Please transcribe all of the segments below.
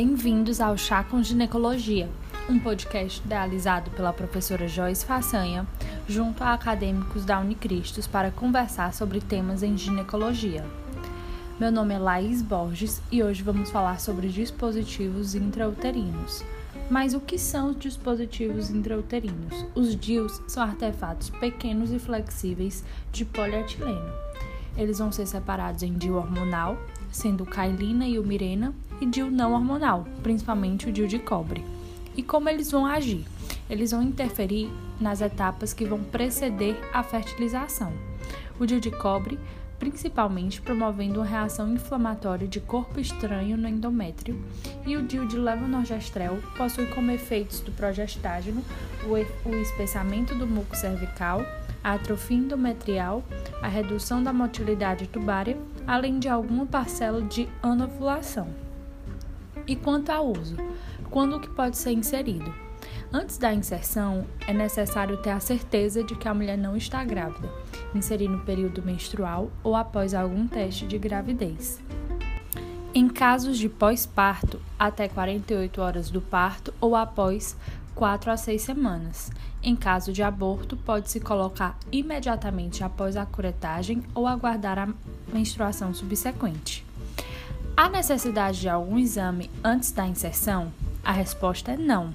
Bem-vindos ao Chá com Ginecologia, um podcast idealizado pela professora Joyce Façanha, junto a acadêmicos da Unicristos para conversar sobre temas em ginecologia. Meu nome é Laís Borges e hoje vamos falar sobre dispositivos intrauterinos. Mas o que são os dispositivos intrauterinos? Os DIUs são artefatos pequenos e flexíveis de polietileno. Eles vão ser separados em DIU hormonal, sendo o Kailina e o Mirena, e DIU não hormonal, principalmente o DIU de cobre. E como eles vão agir? Eles vão interferir nas etapas que vão preceder a fertilização. O DIU de cobre, principalmente promovendo uma reação inflamatória de corpo estranho no endométrio, e o DIU de levonorgestrel possui como efeitos do progestágeno o espessamento do muco cervical, a atrofia endometrial, a redução da motilidade tubária, além de alguma parcela de anovulação. E quanto ao uso, quando que pode ser inserido? Antes da inserção, é necessário ter a certeza de que a mulher não está grávida, inserir no período menstrual ou após algum teste de gravidez. Em casos de pós-parto, até 48 horas do parto ou após 4 a 6 semanas. Em caso de aborto, pode-se colocar imediatamente após a curetagem ou aguardar a menstruação subsequente. Há necessidade de algum exame antes da inserção? A resposta é não.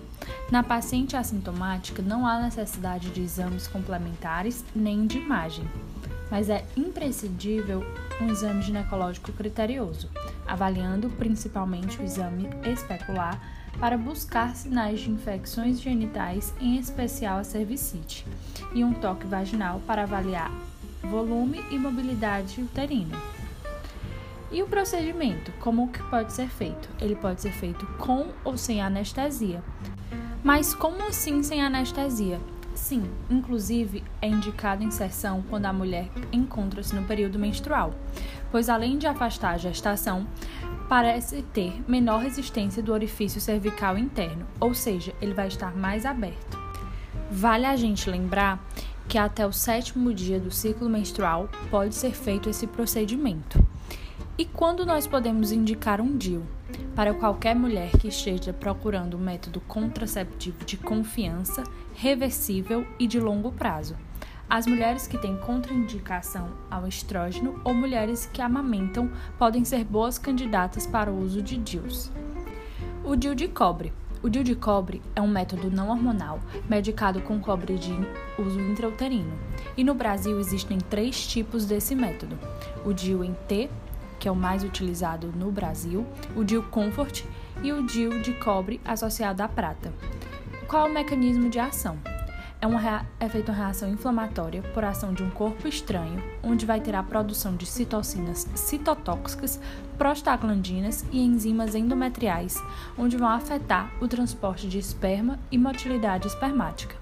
Na paciente assintomática, não há necessidade de exames complementares nem de imagem, mas é imprescindível um exame ginecológico criterioso, avaliando principalmente o exame especular para buscar sinais de infecções genitais, em especial a cervicite, e um toque vaginal para avaliar volume e mobilidade uterina. E o procedimento, como que pode ser feito? Ele pode ser feito com ou sem anestesia. Mas como assim sem anestesia? Sim, inclusive é indicada inserção quando a mulher encontra-se no período menstrual, pois além de afastar a gestação, parece ter menor resistência do orifício cervical interno, ou seja, ele vai estar mais aberto. Vale a gente lembrar que até o sétimo dia do ciclo menstrual pode ser feito esse procedimento. E quando nós podemos indicar um DIU? Para qualquer mulher que esteja procurando um método contraceptivo de confiança, reversível e de longo prazo as mulheres que têm contraindicação ao estrógeno ou mulheres que amamentam podem ser boas candidatas para o uso de DIUs. O DIU de cobre. O DIU de cobre é um método não hormonal medicado com cobre de uso intrauterino. E no Brasil existem três tipos desse método: o DIU em T, que é o mais utilizado no Brasil, o DIU Comfort e o DIU de cobre associado à prata. Qual é o mecanismo de ação? É, uma, é feita uma reação inflamatória por ação de um corpo estranho, onde vai ter a produção de citocinas citotóxicas, prostaglandinas e enzimas endometriais, onde vão afetar o transporte de esperma e motilidade espermática.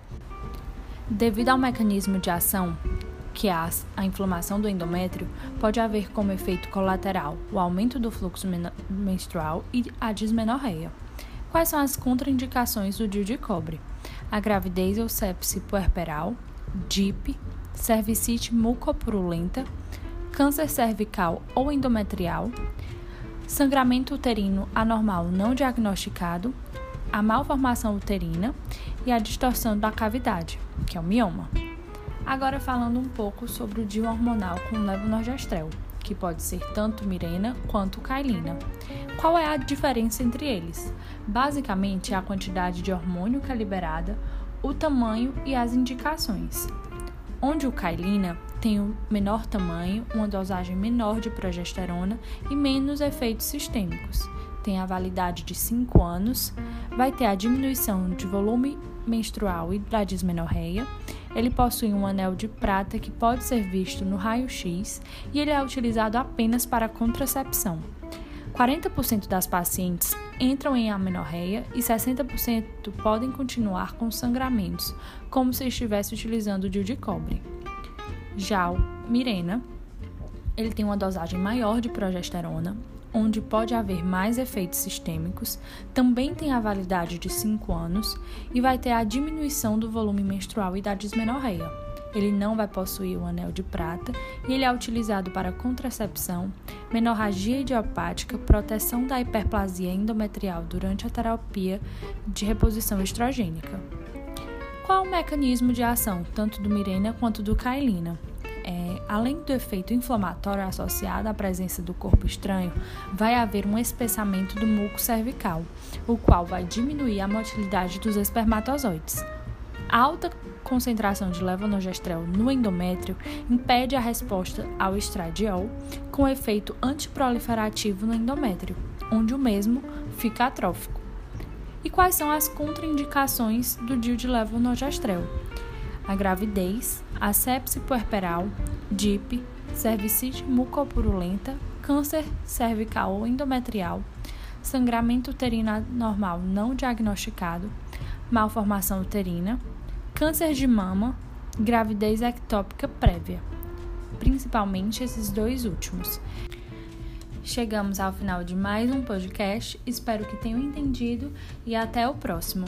Devido ao mecanismo de ação, que é a, a inflamação do endométrio, pode haver como efeito colateral o aumento do fluxo menstrual e a dismenorreia. Quais são as contraindicações do DIU de cobre? A gravidez ou sepse puerperal, DIP, cervicite mucopurulenta, câncer cervical ou endometrial, sangramento uterino anormal não diagnosticado, a malformação uterina e a distorção da cavidade, que é o mioma. Agora falando um pouco sobre o DIU hormonal com levonorgestrel, que pode ser tanto Mirena quanto Kailina. Qual é a diferença entre eles? Basicamente, é a quantidade de hormônio que é liberada, o tamanho e as indicações. Onde o Kailina tem um menor tamanho, uma dosagem menor de progesterona e menos efeitos sistêmicos. Tem a validade de 5 anos, vai ter a diminuição de volume menstrual e da dismenorreia. Ele possui um anel de prata que pode ser visto no raio-x e ele é utilizado apenas para contracepção. 40% das pacientes entram em amenorreia e 60% podem continuar com sangramentos, como se estivesse utilizando o de cobre. Já o Mirena, ele tem uma dosagem maior de progesterona, onde pode haver mais efeitos sistêmicos, também tem a validade de 5 anos e vai ter a diminuição do volume menstrual e da dismenorreia. Ele não vai possuir o anel de prata e ele é utilizado para contracepção, menorragia idiopática, proteção da hiperplasia endometrial durante a terapia de reposição estrogênica. Qual o mecanismo de ação tanto do Mirena quanto do Kailina? É, além do efeito inflamatório associado à presença do corpo estranho, vai haver um espessamento do muco cervical, o qual vai diminuir a motilidade dos espermatozoides. Alta concentração de levonorgestrel no endométrio impede a resposta ao estradiol, com efeito antiproliferativo no endométrio, onde o mesmo fica atrófico. E quais são as contraindicações do DIU de levonorgestrel? A gravidez, a sepse puerperal, DIP, cervicite mucopurulenta, câncer cervical ou endometrial, sangramento uterino anormal não diagnosticado, malformação uterina, câncer de mama, gravidez ectópica prévia. Principalmente esses dois últimos. Chegamos ao final de mais um podcast. Espero que tenham entendido e até o próximo.